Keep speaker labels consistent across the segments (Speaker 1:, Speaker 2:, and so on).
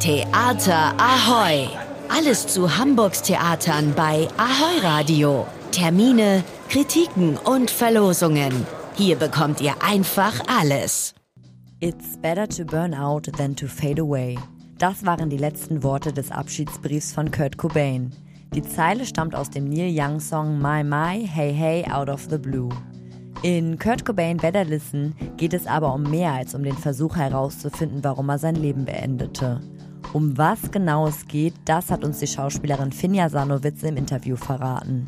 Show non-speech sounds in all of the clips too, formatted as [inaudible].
Speaker 1: Theater Ahoy! Alles zu Hamburgs Theatern bei Ahoy Radio. Termine, Kritiken und Verlosungen. Hier bekommt ihr einfach alles.
Speaker 2: It's better to burn out than to fade away. Das waren die letzten Worte des Abschiedsbriefs von Kurt Cobain. Die Zeile stammt aus dem Neil Young Song My My Hey Hey Out of the Blue. In Kurt Cobain Better Listen geht es aber um mehr als um den Versuch herauszufinden, warum er sein Leben beendete. Um was genau es geht, das hat uns die Schauspielerin Finja Sanowitz im Interview verraten.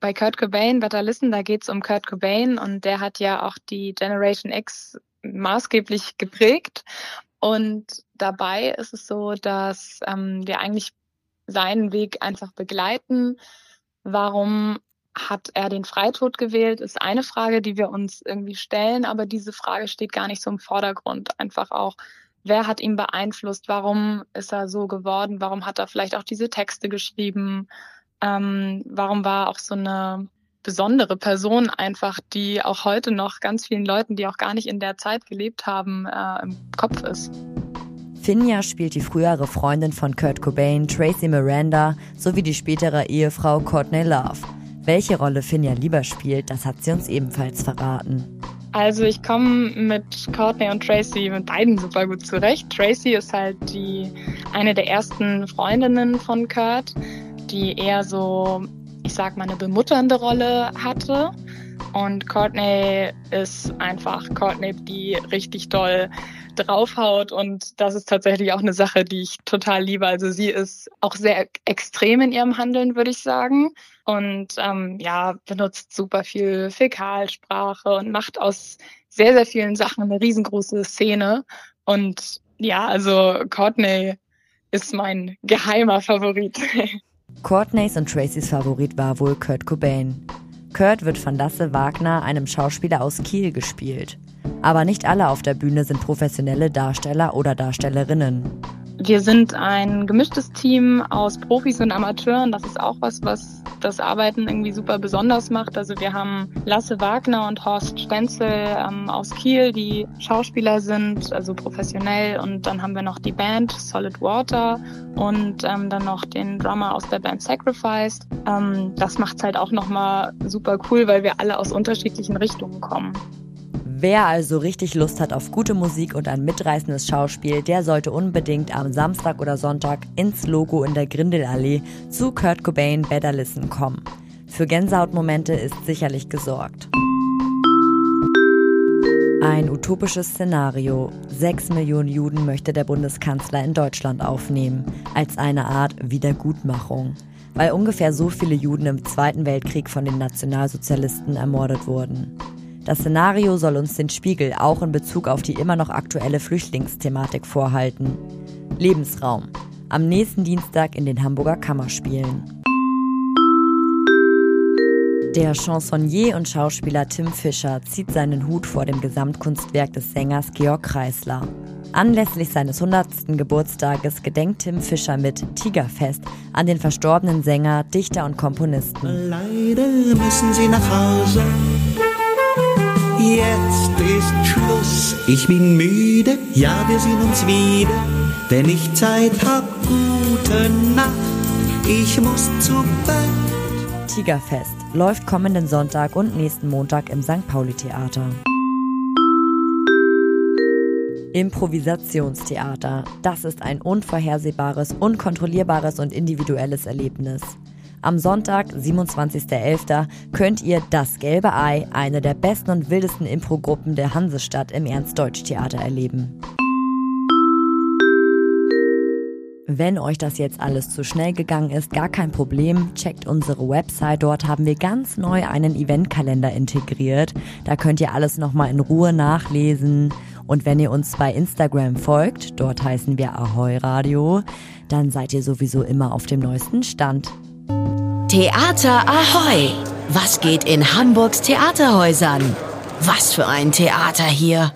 Speaker 3: Bei Kurt Cobain, Better Listen, da geht es um Kurt Cobain und der hat ja auch die Generation X maßgeblich geprägt. Und dabei ist es so, dass ähm, wir eigentlich seinen Weg einfach begleiten. Warum hat er den Freitod gewählt, ist eine Frage, die wir uns irgendwie stellen, aber diese Frage steht gar nicht so im Vordergrund. Einfach auch, wer hat ihn beeinflusst, warum ist er so geworden, warum hat er vielleicht auch diese Texte geschrieben, ähm, warum war er auch so eine besondere Person einfach, die auch heute noch ganz vielen Leuten, die auch gar nicht in der Zeit gelebt haben, äh, im Kopf ist.
Speaker 2: Finja spielt die frühere Freundin von Kurt Cobain, Tracy Miranda, sowie die spätere Ehefrau Courtney Love. Welche Rolle Finja lieber spielt, das hat sie uns ebenfalls verraten.
Speaker 3: Also ich komme mit Courtney und Tracy mit beiden super gut zurecht. Tracy ist halt die eine der ersten Freundinnen von Kurt, die eher so, ich sag mal, eine bemutternde Rolle hatte. Und Courtney ist einfach Courtney, die richtig doll draufhaut. Und das ist tatsächlich auch eine Sache, die ich total liebe. Also sie ist auch sehr extrem in ihrem Handeln, würde ich sagen. Und ähm, ja, benutzt super viel Fäkalsprache und macht aus sehr, sehr vielen Sachen eine riesengroße Szene. Und ja, also Courtney ist mein geheimer Favorit. [laughs]
Speaker 2: Courtneys und Tracys Favorit war wohl Kurt Cobain. Kurt wird von Lasse Wagner, einem Schauspieler aus Kiel, gespielt. Aber nicht alle auf der Bühne sind professionelle Darsteller oder Darstellerinnen.
Speaker 3: Wir sind ein gemischtes Team aus Profis und Amateuren. Das ist auch was, was das Arbeiten irgendwie super besonders macht. Also wir haben Lasse Wagner und Horst Stenzel ähm, aus Kiel, die Schauspieler sind, also professionell. Und dann haben wir noch die Band Solid Water und ähm, dann noch den Drummer aus der Band Sacrificed. Ähm, das macht's halt auch nochmal super cool, weil wir alle aus unterschiedlichen Richtungen kommen.
Speaker 2: Wer also richtig Lust hat auf gute Musik und ein mitreißendes Schauspiel, der sollte unbedingt am Samstag oder Sonntag ins Logo in der Grindelallee zu Kurt Cobain Better Listen kommen. Für Gänsehautmomente ist sicherlich gesorgt. Ein utopisches Szenario. Sechs Millionen Juden möchte der Bundeskanzler in Deutschland aufnehmen, als eine Art Wiedergutmachung, weil ungefähr so viele Juden im Zweiten Weltkrieg von den Nationalsozialisten ermordet wurden. Das Szenario soll uns den Spiegel auch in Bezug auf die immer noch aktuelle Flüchtlingsthematik vorhalten. Lebensraum. Am nächsten Dienstag in den Hamburger Kammerspielen. Der Chansonnier und Schauspieler Tim Fischer zieht seinen Hut vor dem Gesamtkunstwerk des Sängers Georg Kreisler. Anlässlich seines 100. Geburtstages gedenkt Tim Fischer mit Tigerfest an den verstorbenen Sänger, Dichter und Komponisten.
Speaker 4: Leider müssen Sie nach Hause. Jetzt ist Schluss, ich bin müde, ja, wir sehen uns wieder. Wenn ich Zeit hab, gute Nacht, ich muss zu Bett.
Speaker 2: Tigerfest läuft kommenden Sonntag und nächsten Montag im St. Pauli Theater. Improvisationstheater. Das ist ein unvorhersehbares, unkontrollierbares und individuelles Erlebnis. Am Sonntag, 27.11., könnt ihr Das Gelbe Ei, eine der besten und wildesten Impro-Gruppen der Hansestadt im Ernst-Deutsch-Theater erleben. Wenn euch das jetzt alles zu schnell gegangen ist, gar kein Problem. Checkt unsere Website. Dort haben wir ganz neu einen Eventkalender integriert. Da könnt ihr alles nochmal in Ruhe nachlesen. Und wenn ihr uns bei Instagram folgt, dort heißen wir Ahoy Radio, dann seid ihr sowieso immer auf dem neuesten Stand.
Speaker 1: Theater Ahoy! Was geht in Hamburgs Theaterhäusern? Was für ein Theater hier!